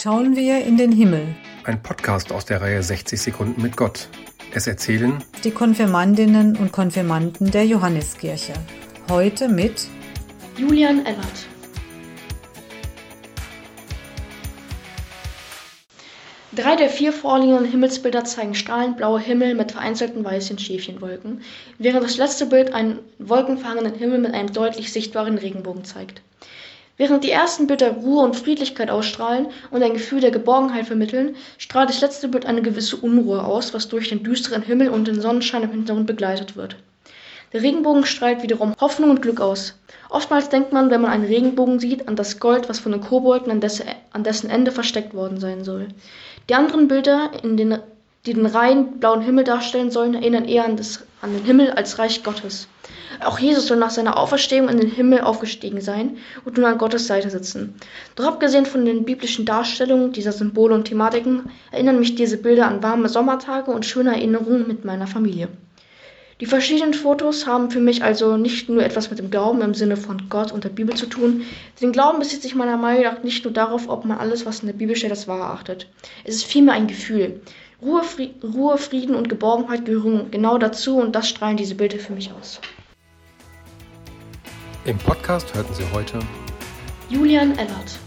schauen wir in den Himmel. Ein Podcast aus der Reihe 60 Sekunden mit Gott. Es erzählen die Konfirmandinnen und Konfirmanden der Johanneskirche. Heute mit Julian Ellert. Drei der vier vorliegenden Himmelsbilder zeigen strahlend blaue Himmel mit vereinzelten weißen Schäfchenwolken, während das letzte Bild einen wolkenverhangenen Himmel mit einem deutlich sichtbaren Regenbogen zeigt. Während die ersten Bilder Ruhe und Friedlichkeit ausstrahlen und ein Gefühl der Geborgenheit vermitteln, strahlt das letzte Bild eine gewisse Unruhe aus, was durch den düsteren Himmel und den Sonnenschein im Hintergrund begleitet wird. Der Regenbogen strahlt wiederum Hoffnung und Glück aus. Oftmals denkt man, wenn man einen Regenbogen sieht, an das Gold, was von den Kobolden an, dessen Ende versteckt worden sein soll. Die anderen Bilder, den, die den reinen blauen Himmel darstellen sollen, erinnern eher an, das, an den Himmel als Reich Gottes. Auch Jesus soll nach seiner Auferstehung in den Himmel aufgestiegen sein und nun an Gottes Seite sitzen. Doch abgesehen von den biblischen Darstellungen dieser Symbole und Thematiken erinnern mich diese Bilder an warme Sommertage und schöne Erinnerungen mit meiner Familie. Die verschiedenen Fotos haben für mich also nicht nur etwas mit dem Glauben im Sinne von Gott und der Bibel zu tun. Den Glauben bezieht sich meiner Meinung nach nicht nur darauf, ob man alles, was in der Bibel steht, als wahr achtet. Es ist vielmehr ein Gefühl. Ruhe, Frieden und Geborgenheit gehören genau dazu und das strahlen diese Bilder für mich aus. Im Podcast hörten Sie heute Julian Ellert.